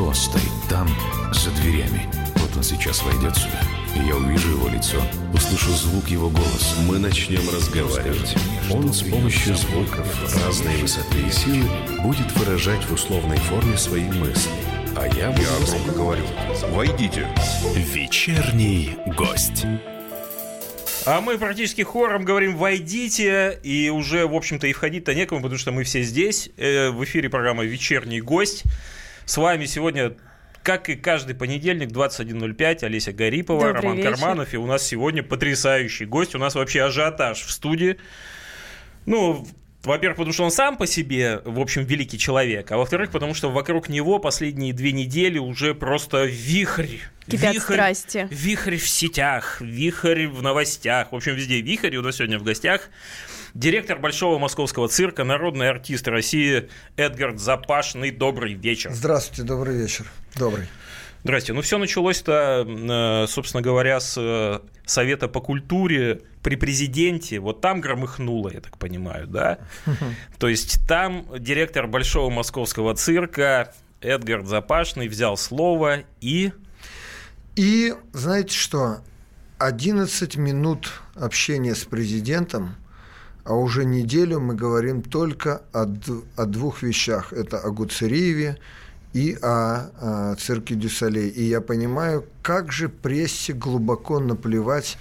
кто стоит там, за дверями. Вот он сейчас войдет сюда, и я увижу его лицо, услышу звук его голоса. Мы начнем разговаривать. Он с помощью звуков разной высоты и силы будет выражать в условной форме свои мысли. А я буду Я громко говорю. Войдите. Вечерний гость. А мы практически хором говорим «войдите», и уже, в общем-то, и входить-то некому, потому что мы все здесь. Э, в эфире программа «Вечерний гость». С вами сегодня как и каждый понедельник, 21.05, Олеся Гарипова, Добрый Роман вечер. Карманов. И у нас сегодня потрясающий гость. У нас вообще ажиотаж в студии. Ну, во-первых, потому что он сам по себе, в общем, великий человек. А во-вторых, потому что вокруг него последние две недели уже просто вихрь. Кипят вихрь, страсти. Вихрь в сетях, вихрь в новостях. В общем, везде вихрь. И у нас сегодня в гостях директор Большого московского цирка, народный артист России Эдгард Запашный. Добрый вечер. Здравствуйте, добрый вечер. Добрый. Здрасте. Ну, все началось-то, э, собственно говоря, с э, Совета по культуре при президенте. Вот там громыхнуло, я так понимаю, да? То есть там директор Большого московского цирка Эдгард Запашный взял слово и... И знаете что? 11 минут общения с президентом, а уже неделю мы говорим только о, о двух вещах. Это о Гуцериеве и о, а, цирке Дюсалей. И я понимаю, как же прессе глубоко наплевать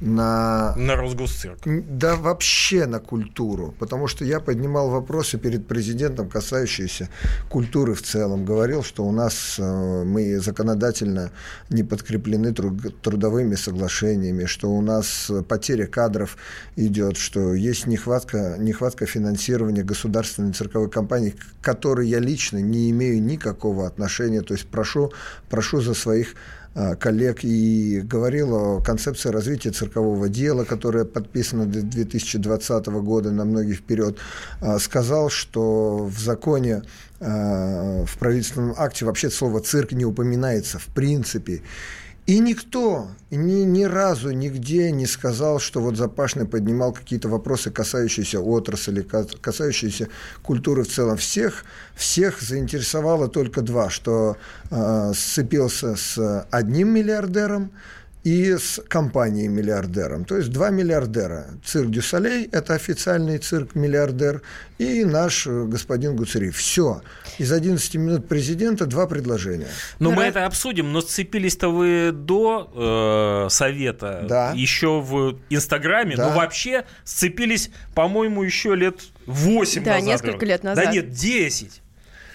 на На Росгосцирк. Да вообще на культуру, потому что я поднимал вопросы перед президентом, касающиеся культуры в целом. Говорил, что у нас э, мы законодательно не подкреплены тру- трудовыми соглашениями, что у нас потеря кадров идет, что есть нехватка, нехватка финансирования государственной цирковой компании, к которой я лично не имею никакого отношения. То есть прошу, прошу за своих коллег и говорил о концепции развития циркового дела, которая подписана до 2020 года на многие вперед. А, Сказал, что в законе, а, в правительственном акте вообще слово «цирк» не упоминается в принципе. И никто ни, ни разу нигде не сказал, что вот Запашный поднимал какие-то вопросы, касающиеся отрасли, ка- касающиеся культуры в целом. Всех, всех заинтересовало только два, что э, сцепился с одним миллиардером и с компанией-миллиардером. То есть два миллиардера. Цирк Дю Солей – это официальный цирк-миллиардер, и наш э, господин Гуцериев. Все. Из 11 минут президента два предложения. Ну, Ну, мы раз- это обсудим, но сцепились-то вы до э, совета, Да. еще в Инстаграме, Да. но вообще сцепились, по-моему, еще лет 8 Да, назад. несколько лет назад. Да нет, 10.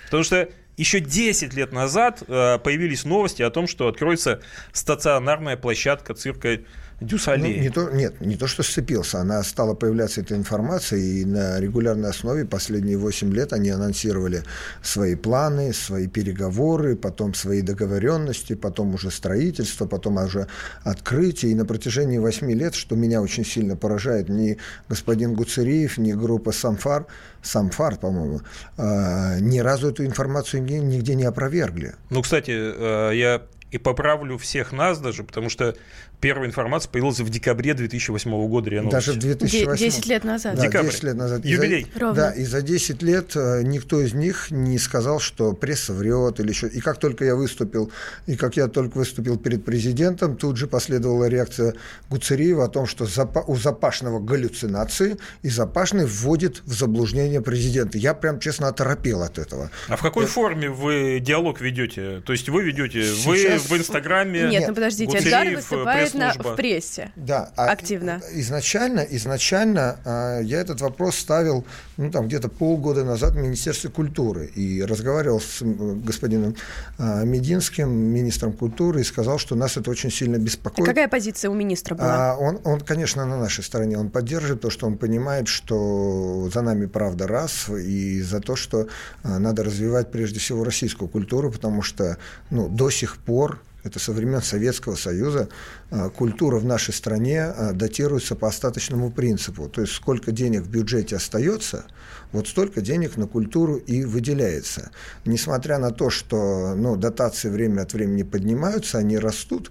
Потому что еще 10 лет назад э, появились новости о том, что откроется стационарная площадка цирка Ну, Дюсалей. не то, нет, не то, что сцепился, она стала появляться эта информация, и на регулярной основе последние 8 лет они анонсировали свои планы, свои переговоры, потом свои договоренности, потом уже строительство, потом уже открытие. И на протяжении 8 лет, что меня очень сильно поражает, ни господин Гуцериев, ни группа Самфар, Самфар, по-моему, а, ни разу эту информацию нигде, нигде не опровергли. Ну, кстати, э, я и поправлю всех нас даже, потому что первая информация появилась в декабре 2008 года. РИА Новости. Даже в 2008 10 лет назад. Да, Декабрь. 10 лет назад. И Юбилей. за- Ровно. Да, и за 10 лет э, никто из них не сказал, что пресса врет или еще. И как только я выступил, и как я только выступил перед президентом, тут же последовала реакция Гуцериева о том, что Запа- у Запашного галлюцинации, и Запашный вводит в заблуждение президента. Я прям, честно, оторопел от этого. А в какой форме вы диалог ведете? То есть вы ведете, вы Сейчас- в Инстаграме... Нет, ну подождите, Гуцериев, выступает пресс-служба. в прессе. Да, а Активно. Изначально, изначально а, я этот вопрос ставил, ну там где-то полгода назад в Министерстве культуры и разговаривал с господином а, Мединским, министром культуры, и сказал, что нас это очень сильно А беспокоит. какая позиция у министра была? А он, он, конечно, на нашей стороне. Он поддерживает то, что он понимает, что за нами правда раз, и за то, что а, надо развивать прежде всего российскую культуру, потому что ну, до сих пор это со времен Советского Союза, а, культура в нашей стране а, датируется по остаточному принципу. То есть сколько денег в бюджете остается, вот столько денег на культуру и выделяется. Несмотря на то, что ну, дотации время от времени поднимаются, они растут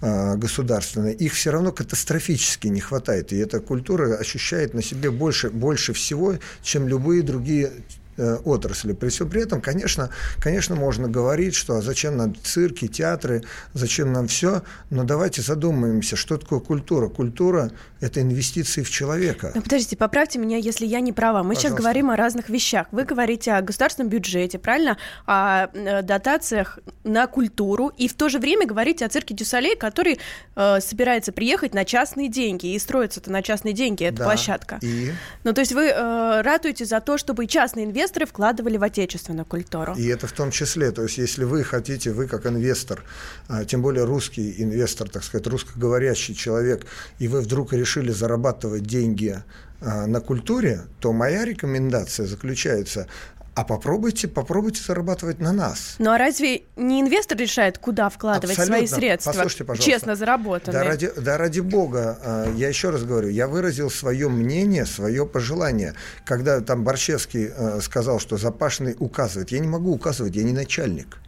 а, государственные, их все равно катастрофически не хватает. И эта культура ощущает на себе больше, больше всего, чем любые другие отрасли. При всем при этом, конечно, конечно, можно говорить, что а зачем нам цирки, театры, зачем нам все, но давайте задумаемся, что такое культура. Культура – это инвестиции в человека. Ну, подождите, поправьте меня, если я не права. Мы сейчас Пожалуйста. говорим о разных вещах. Вы говорите о государственном бюджете, правильно? О э, дотациях на культуру. И в то же время говорите о цирке Дюсалей, который э, собирается приехать на частные деньги. И строится-то на частные деньги эта Да. площадка. И, Ну, то есть вы э, ратуете за то, чтобы частные инвесторы вкладывали в отечественную культуру. и это в том числе, то есть если вы хотите, вы как инвестор, а, тем более русский инвестор, так сказать, русскоговорящий человек, и вы вдруг решили зарабатывать деньги а, на культуре, то моя рекомендация заключается, а попробуйте, попробуйте зарабатывать на нас. Ну а разве не инвестор решает, куда вкладывать свои Абсолютно. средства? Послушайте, пожалуйста. Честно заработанные. Да ради, да ради бога, а, я еще раз говорю, я выразил свое мнение, свое пожелание. Когда там Борщевский а, сказал, что Запашный указывает, я не могу указывать, я не начальник.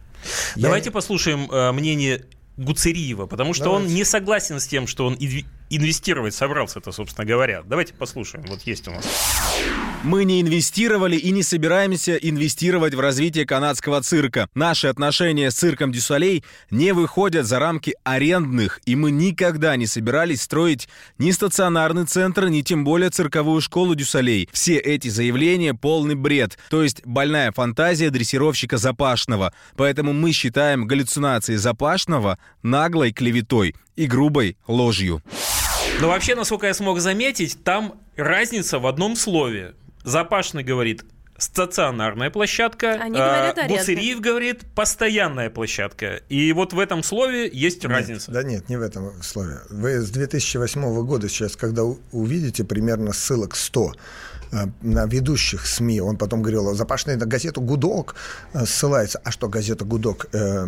Я Давайте не- послушаем мнение Гуцериева, потому что он Давайте. не согласен с тем, что он инвестировать собрался-то, собственно говоря. Давайте послушаем. Вот есть у нас. Мы не инвестировали и не собираемся инвестировать в развитие канадского цирка. Наши отношения с цирком Дюсалей не выходят за рамки арендных, и мы никогда не собирались строить ни стационарный центр, ни тем более цирковую школу Дюсалей. Все эти заявления полный бред, то есть больная фантазия дрессировщика Запашного. Поэтому мы считаем галлюцинации Запашного наглой клеветой и грубой ложью. Но вообще, насколько я смог заметить, там разница в одном слове. Запашный говорит стационарная площадка, Они а говорят арендная. Гуцериев говорит постоянная площадка. И вот в этом слове есть Нет, разница. Да нет, не в этом слове. Вы с 2008 года сейчас, когда увидите примерно ссылок 100 э, на ведущих СМИ, он потом говорил, Запашный на газету «Гудок» э, ссылается. А что газета «Гудок»? э,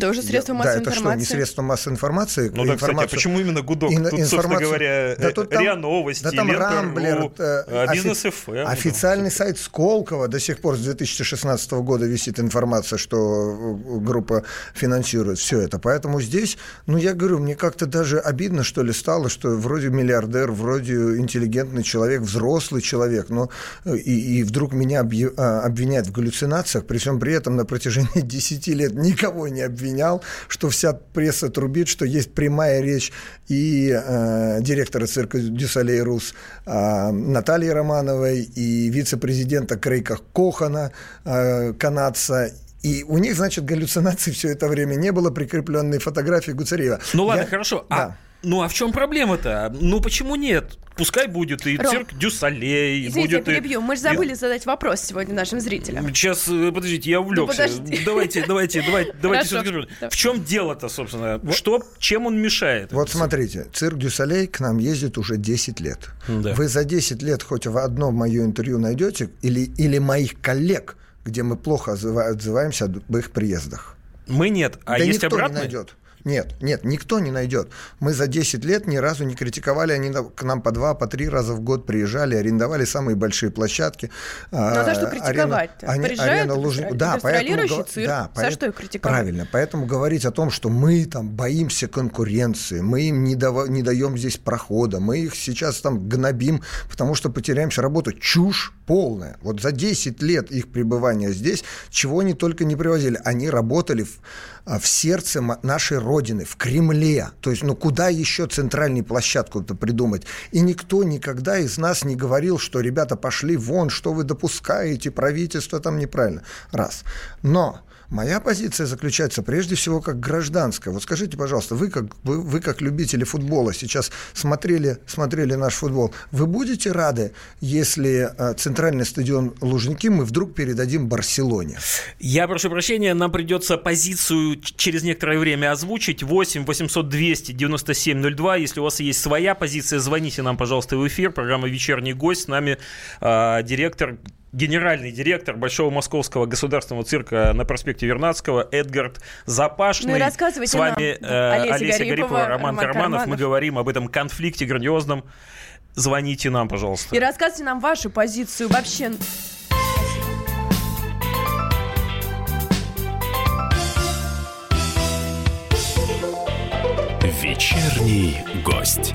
Тоже средство Да, массовой это что, не информации? средство массовой информации? Ну да, кстати, а почему именно гудок? Ин- Тут, собственно говоря, Да э, тут там- РИА Новости, да там Лента.ру, Рамблер, э, э, офи- Бизнес ФМ. Официальный сайт Сколково до сих пор с 2016 года висит информация, что э, группа финансирует все это. Поэтому здесь, ну я говорю, мне как-то даже обидно, что ли, стало, что вроде миллиардер, вроде интеллигентный человек, взрослый человек, но э, и, и вдруг меня а, обвиняют в галлюцинациях, при всем при этом на протяжении 10 лет никого не обвинял, что вся пресса трубит, что есть прямая речь и э, директора цирка Дюсалей Рус э, Натальи Романовой и вице-президента Крейка Кохана, э, канадца. И у них, значит, галлюцинаций все это время не было, прикрепленной фотографии Гуцериева. Ну ладно, Я- хорошо. Да. А, ну а в чем проблема-то? Ну почему нет? Пускай будет и Ром, цирк Дю Солей, Извините, я будет и- перебью. Мы же и- забыли задать вопрос сегодня нашим зрителям. Сейчас, э, подождите, я увлекся. Ну, подожди. Давайте, давайте, давайте, давайте. В чем дело-то, собственно? Что, чем он мешает? Вот смотрите, цирк Дю Солей к нам ездит уже 10 лет. Да. Вы за 10 лет хоть в одно мое интервью найдете, или, или моих коллег, где мы плохо отзыва- отзываемся об их приездах. Мы нет, а да есть никто обратный? не найдет. Нет, нет, никто не найдет. Мы за 10 лет ни разу не критиковали, они к нам по два, по три раза в год приезжали, арендовали самые большие площадки. Ну, а за что А, критиковать-то? арена- Приезжают арена Лужни- Да, поэтому цирк. да, За поэт- что их критиковать? Правильно, поэтому говорить о том, что мы там боимся конкуренции, мы им не, дава- не даем здесь прохода, мы их сейчас там гнобим, потому что потеряем всю работу. Чушь полная. Вот за 10 лет их пребывания здесь, чего они только не привозили. Они работали в, а, в сердце нашей Родины, в Кремле. То есть, ну куда еще центральную площадку-то придумать? И никто никогда из нас не говорил, что ребята пошли вон, что вы допускаете, правительство там неправильно. Раз. Но Моя позиция заключается прежде всего как гражданская. Вот скажите, пожалуйста, вы как, вы, вы как любители футбола сейчас смотрели, смотрели наш футбол, вы будете рады, если э, центральный стадион Лужники мы вдруг передадим Барселоне? Я прошу прощения, нам придется позицию через некоторое время озвучить. 8 800 200 97 02. Если у вас есть своя позиция, звоните нам, пожалуйста, в эфир. Программа «Вечерний гость». С нами а, директор генеральный директор Большого Московского государственного цирка на проспекте Вернадского Эдгард Запашный. Ну и рассказывайте С вами нам, э, Олеся Олеся, Гарипова, Гарипова, Роман, Роман Карманов. Мы Карманов. говорим об этом конфликте грандиозном. Звоните нам, пожалуйста. И рассказывайте нам вашу позицию вообще. Вечерний гость.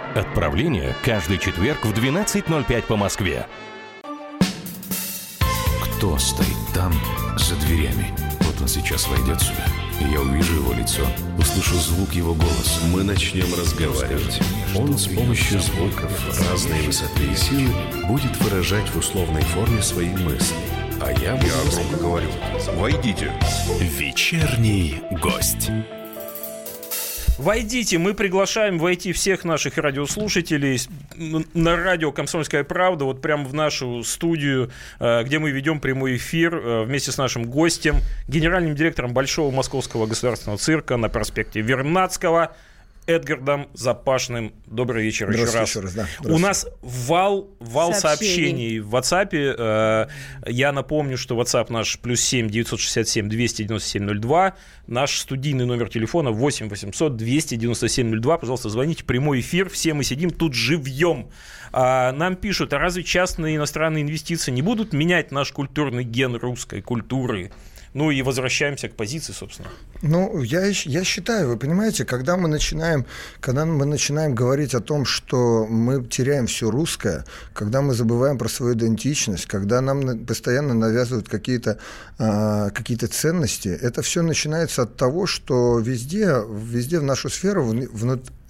Отправление каждый четверг в 12.05 по Москве. Кто стоит там, за дверями? Вот он сейчас войдет сюда, и я увижу его лицо, услышу звук его голоса. Мы начнем разговаривать. Он с помощью звуков разной высоты и силы будет выражать в условной форме свои мысли. А я буду... Я громко говорю. Войдите. Вечерний гость. Войдите, мы приглашаем войти всех наших радиослушателей на радио «Комсомольская правда», вот прямо в нашу студию, э, где мы ведем прямой эфир э, вместе с нашим гостем, генеральным директором Большого Московского государственного цирка на проспекте Вернадского – Эдгардом Запашным. Добрый вечер еще раз. Еще раз да. У нас вал, вал сообщений. сообщений в WhatsApp. Э, я напомню, что WhatsApp наш плюс 7 967 297 02. Наш студийный номер телефона 8 800 297 02. Пожалуйста, звоните. Прямой эфир. Все мы сидим тут живьем. А, нам пишут, а разве частные иностранные инвестиции не будут менять наш культурный ген русской культуры? Ну и возвращаемся к позиции, собственно. Ну, я, я считаю, вы понимаете, когда мы начинаем, когда мы начинаем говорить о том, что мы теряем все русское, когда мы забываем про свою идентичность, когда нам постоянно навязывают какие-то э, какие ценности, это все начинается от того, что везде, везде в нашу сферу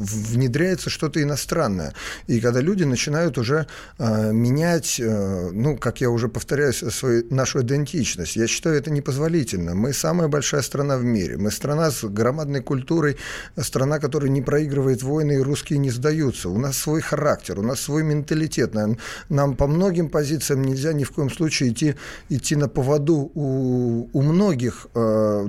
внедряется что-то иностранное. И когда люди начинают уже э, менять, э, ну, как я уже повторяю, свою, нашу идентичность, я считаю, это непозволительно. Мы самая большая страна в мире. Мы страна с громадной культурой, страна, которая не проигрывает войны, и русские не сдаются. У нас свой характер, у нас свой менталитет. Нам, нам по многим позициям нельзя ни в коем случае идти, идти на поводу у, у многих э,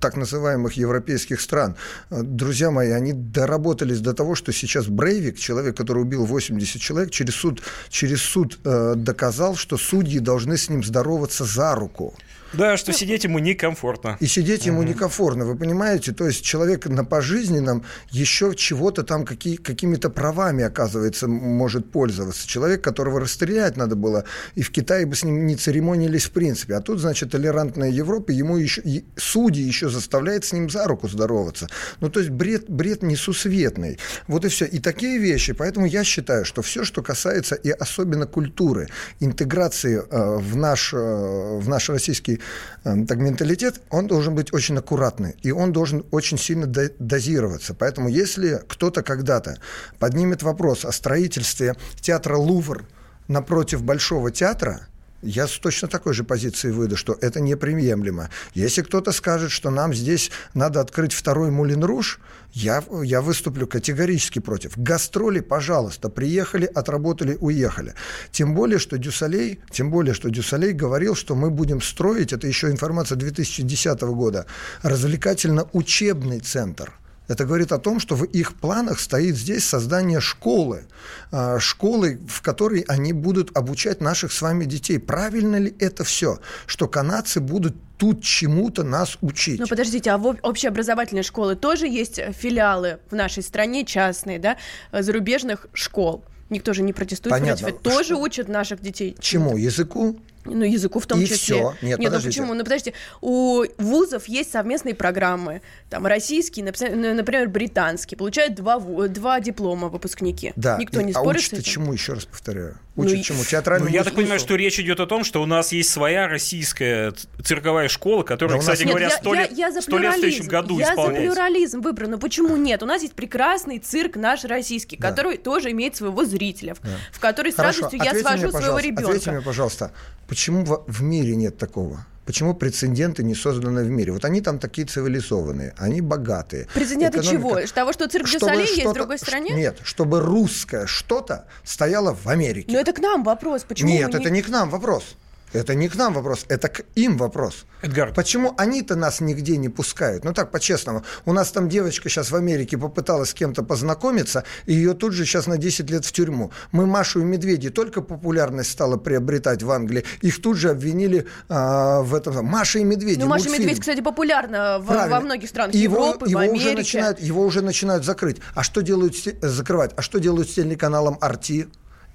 так называемых европейских стран. Друзья мои, они доработались до того, что сейчас Брейвик, человек, который убил 80 человек, через суд, через суд э, доказал, что судьи должны с ним здороваться за руку. Да, что сидеть ему некомфортно. И сидеть ему некомфортно, вы понимаете? То есть человек на пожизненном еще чего-то там, какие, какими-то правами, оказывается, может пользоваться. Человек, которого расстрелять надо было, и в Китае бы с ним не церемонились в принципе. А тут, значит, толерантная Европа, ему еще, и судьи еще заставляет с ним за руку здороваться. Ну, то есть бред, бред несусветный. Вот и все. И такие вещи. Поэтому я считаю, что все, что касается и особенно культуры, интеграции э, в, наш, э, в наш российский Эм, так менталитет, он должен быть очень аккуратный, и он должен очень сильно дозироваться. Поэтому если кто-то когда-то поднимет вопрос о строительстве театра «Лувр» напротив Большого театра – я с точно такой же позиции выйду, что это неприемлемо. Если кто-то скажет, что нам здесь надо открыть второй Мулин Руж, я, я выступлю категорически против. Гастроли, пожалуйста, приехали, отработали, уехали. Тем более, что Дю Солей, тем более, что Дю Солей говорил, что мы будем строить, это еще информация 2010 года, развлекательно-учебный центр – это говорит о том, что в их планах стоит здесь создание школы, а, школы, в которой они будут обучать наших с вами детей. Правильно ли это все, что канадцы будут тут чему-то нас учить. Ну, подождите, а в общеобразовательной школы тоже есть филиалы в нашей стране частные, да, зарубежных школ? Никто же не протестует Понятно. против. Тоже что? учат наших детей. Чему? Языку? Ну, языку в том и числе. Все. Нет, Нет подождите. ну почему? Ну, подождите, у вузов есть совместные программы. Там российские, ну, например, британские. Получают два, два диплома выпускники. Да. Никто не а спорит учат с этим. чему, еще раз повторяю? Учат ну, чему? Театральному ну, я так понимаю, что речь идет о том, что у нас есть своя российская цирковая школа, которая, Да кстати Нет, говоря, я, сто я- лет, я за сто лет в следующем году Я за исполняется. плюрализм выбран. Но почему нет? У нас есть прекрасный цирк наш российский, который тоже имеет своего зрителя, в- в который с Хорошо, радостью я свожу мне, своего ребенка. Ответьте мне, пожалуйста, почему в, мире нет такого? Почему прецеденты не созданы в мире? Вот они там такие цивилизованные, они богатые. Прецеденты Экономика- чего? Того, что цирк Чтобы есть в другой стране? Нет, чтобы русское что-то стояло в Америке. Но это к нам вопрос. Почему Нет, мы это не к нам вопрос. Это не к нам вопрос, это к им вопрос. Эдгар. Почему они-то нас нигде не пускают? Ну так, по-честному. У нас там девочка сейчас в Америке попыталась с кем-то познакомиться, и ее тут же сейчас на 10 лет в тюрьму. Мы Машу и Медведи только популярность стала приобретать в Англии, их тут же обвинили а, в этом. Маша и Медведи, Ну, Маша и. Медведь, кстати, популярна в- Правильно. во многих странах его, Европы, его в уже Америке. начинают, его уже начинают закрыть. А что делают закрывать? А что делают с телеканалом Арти?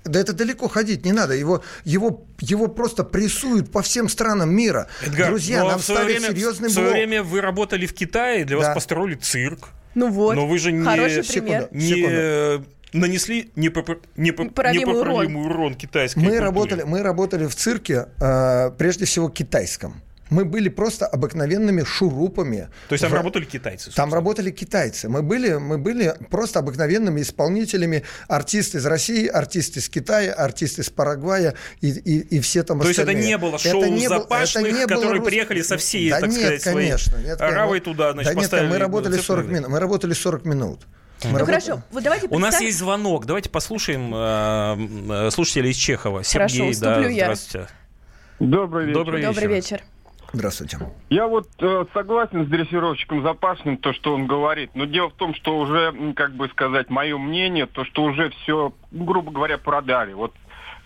Да это далеко ходить не надо. Его, его, его просто прессуют по всем странам мира. Эдгар, Друзья, ну, а нам в свое ставят время, серьезный в свое блок. время вы работали в Китае, для вас Да. построили цирк. Ну вот, Но вы же не- хороший Секунду. пример. Не Секунду. э, нанесли непопр- непо- Поправимый непоправимый урон, китайской Мы культуре. работали, мы работали в цирке, э, прежде всего китайском. Мы были просто обыкновенными шурупами. То есть там в- работали китайцы? Там собственно. работали китайцы. Мы были, мы были просто обыкновенными исполнителями. Артисты из России, артисты из Китая, артисты из Парагвая и, и, и все там То есть это остальные. не было Это шоу не был- запашных, это не было которые рус- приехали со всей, да так нет, сказать, своей конечно, нет, конечно. оравой туда, значит, да нет, мы работали цирк 40 на минут. Мы работали 40 минут. Мы Ну работали- хорошо, вот давайте У нас представим- есть звонок. Давайте послушаем э, э, слушателя из Чехова. Хорошо, Сергей, да, уступлю я. здравствуйте. Добрый вечер. Добрый Добрый вечер. Здравствуйте. Я вот э, согласен с дрессировщиком Запашным, то, что он говорит. Но дело в том, что уже, как бы сказать, мое мнение, то, что уже все, грубо говоря, продали. Вот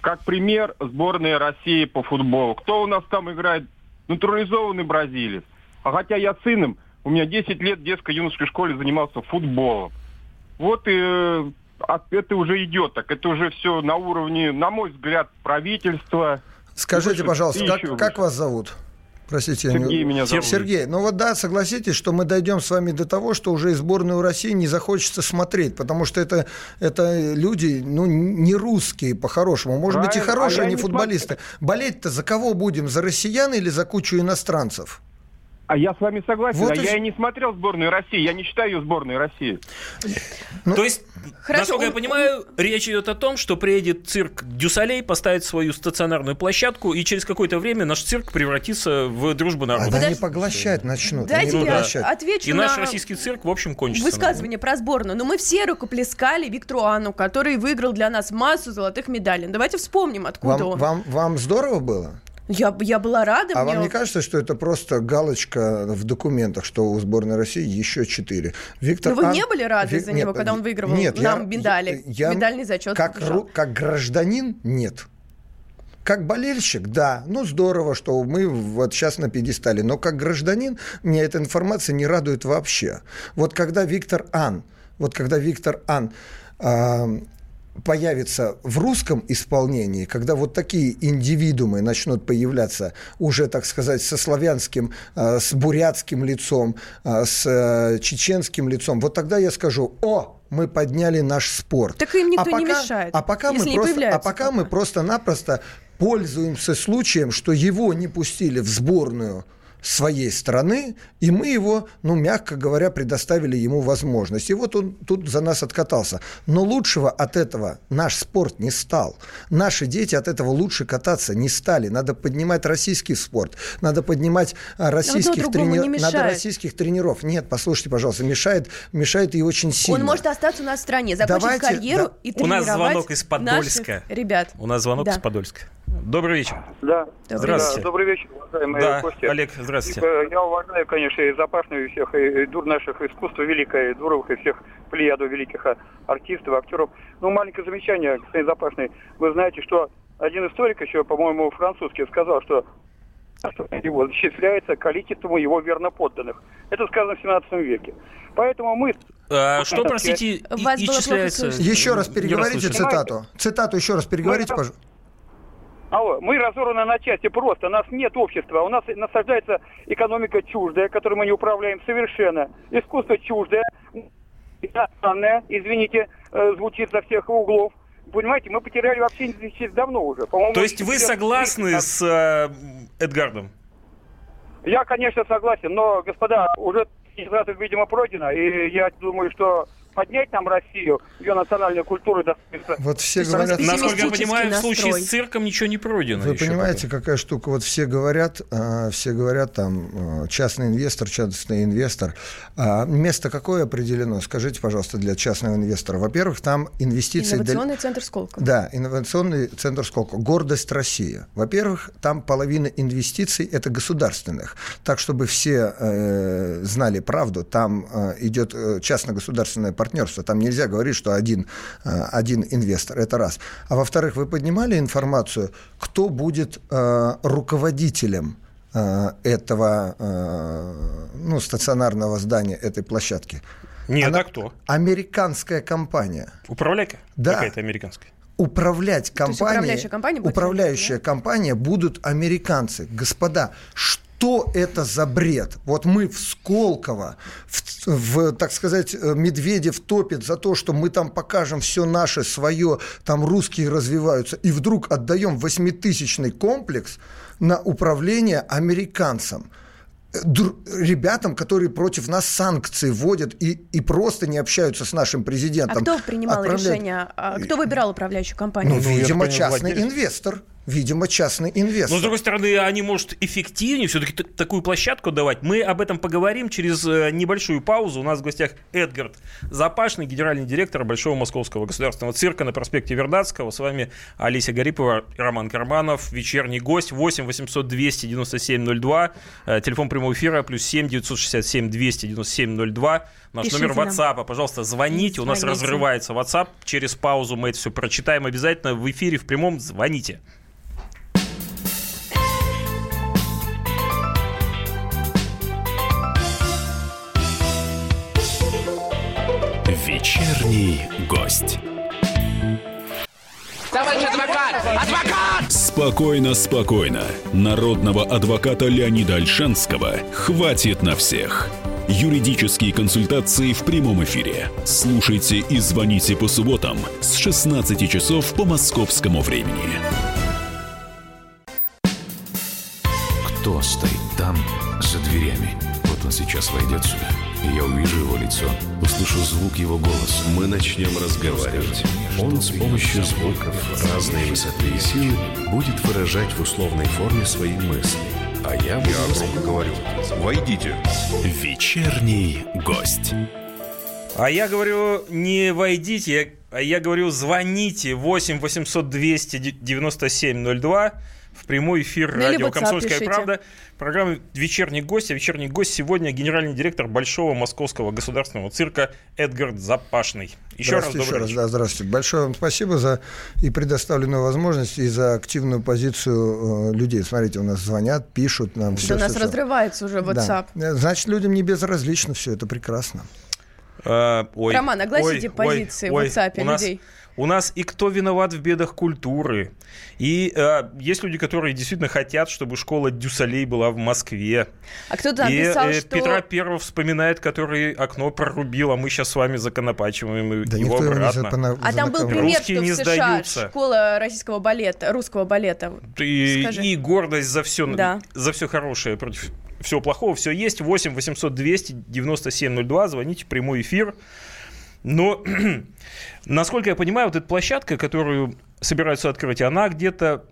как пример сборная России по футболу. Кто у нас там играет? Натурализованный бразилец. А хотя я сыном, у меня 10 лет в детско-юношеской школе занимался футболом. Вот и э, это уже идет так. Это уже все на уровне, на мой взгляд, правительства. Скажите, Выше, пожалуйста, как, как вас зовут? Простите, я не- Сергей меня зовут. Сергей, ну вот да, согласитесь, что мы дойдем с вами до того, что уже и сборную России не захочется смотреть, потому что это, это люди, ну, не русские по-хорошему. Может быть, и Правильно, хорошие, а они не футболисты. Болеть-то за кого будем? За россиян или за кучу иностранцев? А я с вами согласен. Вот а и я и не смотрел сборную России. Я не считаю ее сборной России. Ну, То есть, Хорошо, насколько я у- понимаю, речь идет о том, что приедет цирк Дюсалей, поставит свою стационарную площадку, и через какое-то время наш цирк превратится в дружбу народа. Они Подожди. поглощать начнут. Дайте они я поглощать. отвечу И на наш российский цирк, в общем, кончится. высказывание про сборную. Но мы все рукоплескали Виктору Анну, который выиграл для нас массу золотых медалей. Давайте вспомним, откуда Вам, он. вам, вам здорово было? Я, я была рада. А мне... вам не кажется, что это просто галочка в документах, что у сборной России еще четыре? Виктор Но вы Ан- не были рады Ви- за него, когда он выигрывал нет, нам я- медали? я- Медальный зачет Как, ру- как гражданин нет. Как болельщик, да, ну здорово, что мы вот сейчас на пьедестале, но как гражданин меня эта информация не радует вообще. Вот когда Виктор Ан, вот когда Виктор Ан а, появится в русском исполнении, когда вот такие индивидуумы начнут появляться уже, так сказать, со славянским, э, с бурятским лицом, э, с э, чеченским лицом, вот тогда я скажу, о, мы подняли наш спорт. Так им никто а не пока, мешает, А пока мы не просто, а пока. мы просто-напросто пользуемся случаем, что его не пустили в сборную своей страны, и мы его, ну, мягко говоря, предоставили ему возможность. И вот он тут за нас откатался. Но лучшего от этого наш спорт не стал. Наши дети от этого лучше кататься не стали. Надо поднимать российский спорт, надо поднимать а, российских, трени- надо российских тренеров. Нет, послушайте, пожалуйста, мешает, мешает и очень сильно. Он может остаться у нас в стране, закончить Давайте, карьеру да. и У тренировать нас звонок из Подольска. ребят. У нас звонок Да. из Подольска. Добрый вечер. Да. Здравствуйте. Да, добрый вечер, уважаемые Да, гости. Олег, здравствуйте. Э, Я уважаю, конечно, и Запашную, и всех, и, и дур наших искусства великое, и Дуровых, и всех плеяду великих а, артистов, актеров. Ну, маленькое замечание, господин Запашный. Вы знаете, что один историк еще, по-моему, французский, сказал, что его счисляется количеством его верноподданных. Это сказано в 17 веке. Поэтому мы А, что, простите, и- Вас исчисляется? слышно. Еще раз переговорите цитату. Цитату еще раз переговорите, пожалуйста. Алло, мы разорваны на части просто. У нас нет общества. У нас насаждается экономика чуждая, которой мы не управляем совершенно. Искусство чуждое, иностранное, извините, э, звучит со всех углов. Понимаете, мы потеряли вообще давно уже. По-моему, То есть вы согласны с э, Эдгардом? Я, конечно, согласен, но, господа, уже инициатива, видимо, пройдена, и я думаю, что поднять нам Россию, ее национальную культуру. Вот все говорят... Насколько я понимаю, в случае с цирком ничего не пройдено. Вы понимаете, пока. какая штука? Вот все говорят, а, все говорят там а, частный инвестор, частный инвестор. А место какое определено? Скажите, пожалуйста, для частного инвестора. Во-первых, там инвестиции... Инновационный центр Сколково. Да, инновационный центр Сколково. Гордость России. Во-первых, там половина инвестиций это государственных. Так, чтобы все э, знали правду, там э, идет э, частно-государственное партнерство. Там нельзя говорить, что один, э, один инвестор. Это раз. А во-вторых, вы поднимали информацию, кто будет э, руководителем э, этого ну, стационарного здания, этой площадки? Нет, Она, а кто? Американская компания. Управляйка? Да. Какая-то американская управлять компанией, управляющая компания, управляющая компания будут американцы. Господа, что это за бред? Вот мы в Сколково, в, в, так сказать, э, Медведев топит за то, что мы там покажем все наше, свое, там русские развиваются, и вдруг отдаем восьмитысячный комплекс на управление американцам ребятам, которые против нас санкции вводят и, и просто не общаются с нашим президентом. А кто принимал отправляют... решение? А кто выбирал управляющую компанию? Ну, ну видимо, частный владелец. инвестор видимо, частный инвестор. Но, с другой стороны, они, может, эффективнее все-таки такую площадку давать. Мы об этом поговорим через э, небольшую паузу. У нас в гостях Эдгард Запашный, генеральный директор Большого Московского государственного цирка на проспекте Вернадского. С вами Алисия Гарипова, Роман Карманов, вечерний гость 8 800 297 02, телефон прямого эфира плюс 7 967 297 02, наш Пишите номер WhatsApp. Пожалуйста, звоните. звоните. У нас разрывается WhatsApp. Через паузу мы это все прочитаем обязательно в эфире, в прямом. Звоните. Вечерний гость. Товарищ адвокат! Адвокат! Спокойно, спокойно. Народного адвоката Леонида Альшанского хватит на всех. Юридические консультации в прямом эфире. Слушайте и звоните по субботам с 16 часов по московскому времени. Кто стоит там, за дверями? Вот он сейчас войдет сюда я увижу его лицо, услышу звук его голоса. Мы начнем разговаривать. Он с помощью звуков разной высоты и силы будет выражать в условной форме свои мысли. А я, я громко говорю, войдите. Вечерний гость. А я говорю, не войдите, а я говорю, звоните 8 800 297 02 в прямой эфир ну, радио «Комсомольская пишите. правда». Программа «Вечерний гость». А вечерний гость сегодня генеральный директор Большого Московского государственного цирка Эдгард Запашный. Еще раз добрый еще раз, да, здравствуйте. Большое вам спасибо за и предоставленную возможность, и за активную позицию э, людей. Смотрите, у нас звонят, пишут нам. Все, у нас разрывается уже WhatsApp. Да. Значит, людям не безразлично все, это прекрасно. А, ой, Роман, огласите ой, позиции ой, в WhatsApp ой, людей. Нас у нас и кто виноват в бедах культуры. И э, есть люди, которые действительно хотят, чтобы школа Дюсалей была в Москве. А кто-то написал, и, что... Петра Первого вспоминает, который окно прорубил, а мы сейчас с вами законопачиваем да его обратно. Запона... А там был пример, Русские что в США сдаются. школа российского балета, русского балета. И, и гордость за все, да. за все хорошее против всего плохого. Все есть. 8 800 200 9702. Звоните, прямой эфир. Но, насколько я понимаю, вот эта площадка, которую собираются открыть, она где-то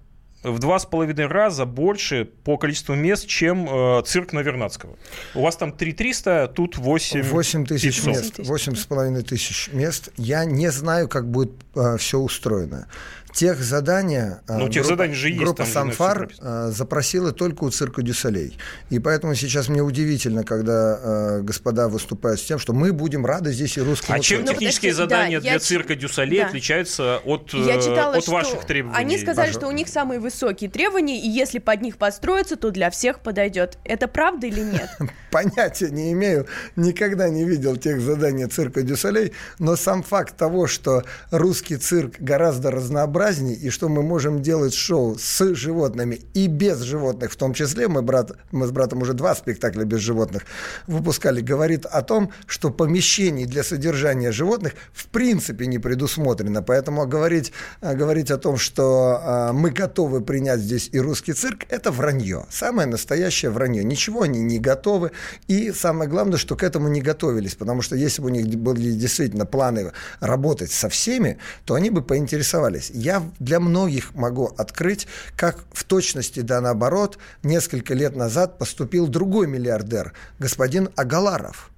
в два с половиной раза больше по количеству мест, чем э, цирк на Вернадского. У вас там 3300, тут 8 8 тысяч мест. 8 с половиной тысяч мест. Я не знаю, как будет э, все устроено тех задания э, ну, тех заданий же есть, группа Санфар э, запросила только у цирка Дюсалей. И поэтому сейчас мне удивительно, когда э, господа выступают с тем, что мы будем рады здесь и русскому А чем цирку. технические ну, задания да, для цирка Дю Солей да. отличаются от, я читала, от ваших требований? Они сказали, Пожалуйста. что у них самые высокие требования, и если под них подстроиться, то для всех подойдет. Это правда или нет? Понятия не имею, никогда не видел тех заданий цирка Дю Солей, но сам факт того, что русский цирк гораздо разнообразнее, разнообразней, и что мы можем делать шоу с животными и без животных, в том числе, мы, брат, мы с братом уже два спектакля без животных выпускали, говорит о том, что помещений для содержания животных в принципе не предусмотрено. Поэтому говорить, говорить о том, что а, мы готовы принять здесь и русский цирк, это вранье. Самое настоящее вранье. Ничего они не готовы. И самое главное, что к этому не готовились. Потому что если бы у них были действительно планы работать со всеми, то они бы поинтересовались. Я для многих могу открыть, как в точности да наоборот несколько лет назад поступил другой миллиардер, господин Агаларов.